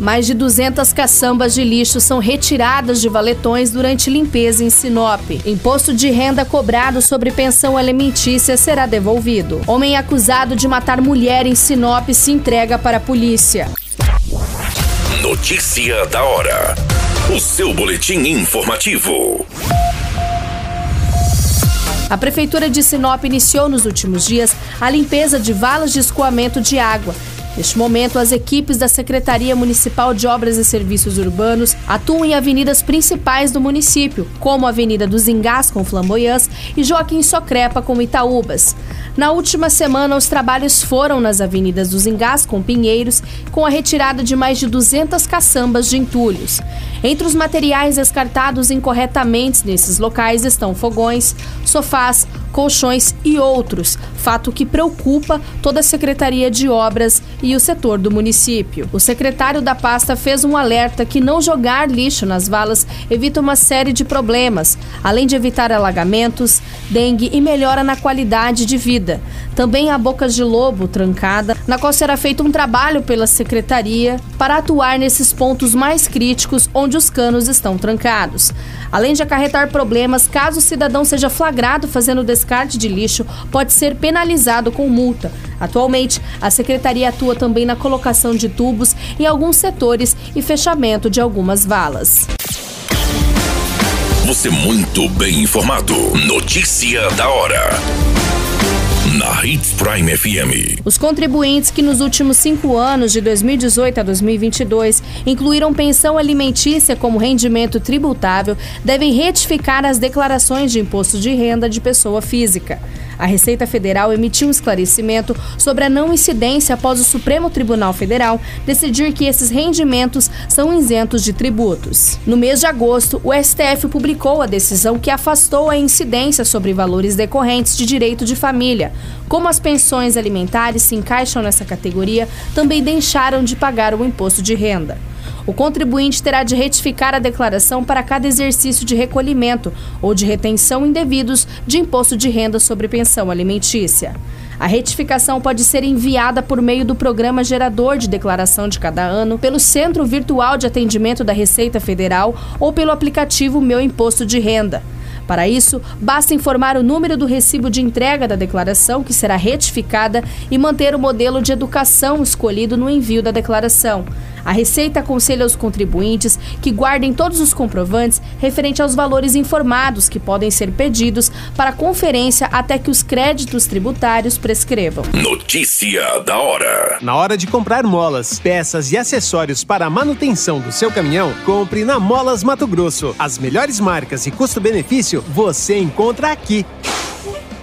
Mais de 200 caçambas de lixo são retiradas de valetões durante limpeza em Sinop. Imposto de renda cobrado sobre pensão alimentícia será devolvido. Homem acusado de matar mulher em Sinop se entrega para a polícia. Notícia da hora. O seu boletim informativo. A Prefeitura de Sinop iniciou nos últimos dias a limpeza de valas de escoamento de água Neste momento, as equipes da Secretaria Municipal de Obras e Serviços Urbanos atuam em avenidas principais do município, como a Avenida dos Engás com Flamboyãs e Joaquim Socrepa com Itaúbas. Na última semana, os trabalhos foram nas avenidas dos Engás com Pinheiros, com a retirada de mais de 200 caçambas de entulhos. Entre os materiais descartados incorretamente nesses locais estão fogões, sofás, colchões e outros, fato que preocupa toda a Secretaria de Obras e o setor do município. O secretário da pasta fez um alerta que não jogar lixo nas valas evita uma série de problemas, além de evitar alagamentos, dengue e melhora na qualidade de vida. Também há bocas de lobo trancada, na qual será feito um trabalho pela secretaria para atuar nesses pontos mais críticos onde os canos estão trancados. Além de acarretar problemas, caso o cidadão seja flagrado fazendo descarte de lixo, pode ser penalizado com multa. Atualmente, a secretaria atua também na colocação de tubos em alguns setores e fechamento de algumas valas. Você muito bem informado. Notícia da hora na Hits Prime FM. Os contribuintes que nos últimos cinco anos, de 2018 a 2022, incluíram pensão alimentícia como rendimento tributável, devem retificar as declarações de imposto de renda de pessoa física. A Receita Federal emitiu um esclarecimento sobre a não incidência após o Supremo Tribunal Federal decidir que esses rendimentos são isentos de tributos. No mês de agosto, o STF publicou a decisão que afastou a incidência sobre valores decorrentes de direito de família. Como as pensões alimentares se encaixam nessa categoria, também deixaram de pagar o imposto de renda. O contribuinte terá de retificar a declaração para cada exercício de recolhimento ou de retenção indevidos de imposto de renda sobre pensão alimentícia. A retificação pode ser enviada por meio do programa gerador de declaração de cada ano, pelo Centro Virtual de Atendimento da Receita Federal ou pelo aplicativo Meu Imposto de Renda. Para isso, basta informar o número do recibo de entrega da declaração, que será retificada, e manter o modelo de educação escolhido no envio da declaração. A Receita aconselha aos contribuintes que guardem todos os comprovantes referente aos valores informados que podem ser pedidos para conferência até que os créditos tributários prescrevam. Notícia da hora. Na hora de comprar molas, peças e acessórios para a manutenção do seu caminhão, compre na Molas Mato Grosso. As melhores marcas e custo-benefício você encontra aqui.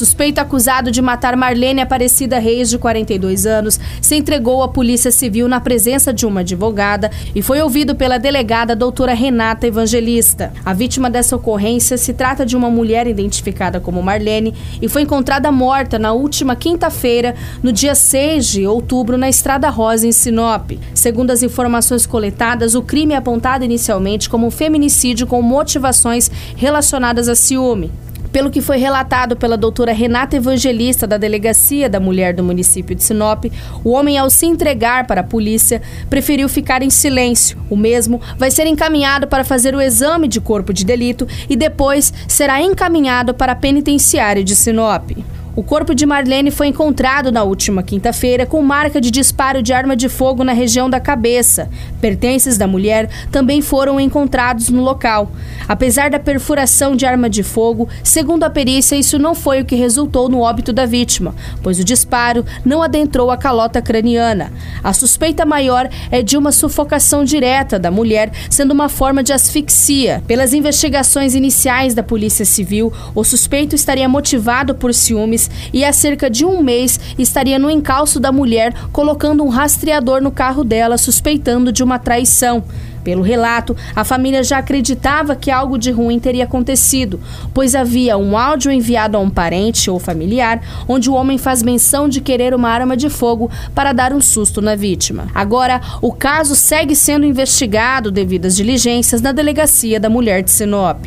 Suspeito acusado de matar Marlene Aparecida Reis, de 42 anos, se entregou à Polícia Civil na presença de uma advogada e foi ouvido pela delegada doutora Renata Evangelista. A vítima dessa ocorrência se trata de uma mulher identificada como Marlene e foi encontrada morta na última quinta-feira, no dia 6 de outubro, na Estrada Rosa, em Sinop. Segundo as informações coletadas, o crime é apontado inicialmente como um feminicídio com motivações relacionadas a ciúme. Pelo que foi relatado pela doutora Renata Evangelista, da Delegacia da Mulher do município de Sinop, o homem, ao se entregar para a polícia, preferiu ficar em silêncio. O mesmo vai ser encaminhado para fazer o exame de corpo de delito e depois será encaminhado para a penitenciária de Sinop. O corpo de Marlene foi encontrado na última quinta-feira com marca de disparo de arma de fogo na região da cabeça. Pertences da mulher também foram encontrados no local. Apesar da perfuração de arma de fogo, segundo a perícia, isso não foi o que resultou no óbito da vítima, pois o disparo não adentrou a calota craniana. A suspeita maior é de uma sufocação direta da mulher, sendo uma forma de asfixia. Pelas investigações iniciais da Polícia Civil, o suspeito estaria motivado por ciúmes e há cerca de um mês estaria no encalço da mulher colocando um rastreador no carro dela, suspeitando de uma traição. Pelo relato, a família já acreditava que algo de ruim teria acontecido, pois havia um áudio enviado a um parente ou familiar onde o homem faz menção de querer uma arma de fogo para dar um susto na vítima. Agora, o caso segue sendo investigado devido às diligências na delegacia da mulher de Sinop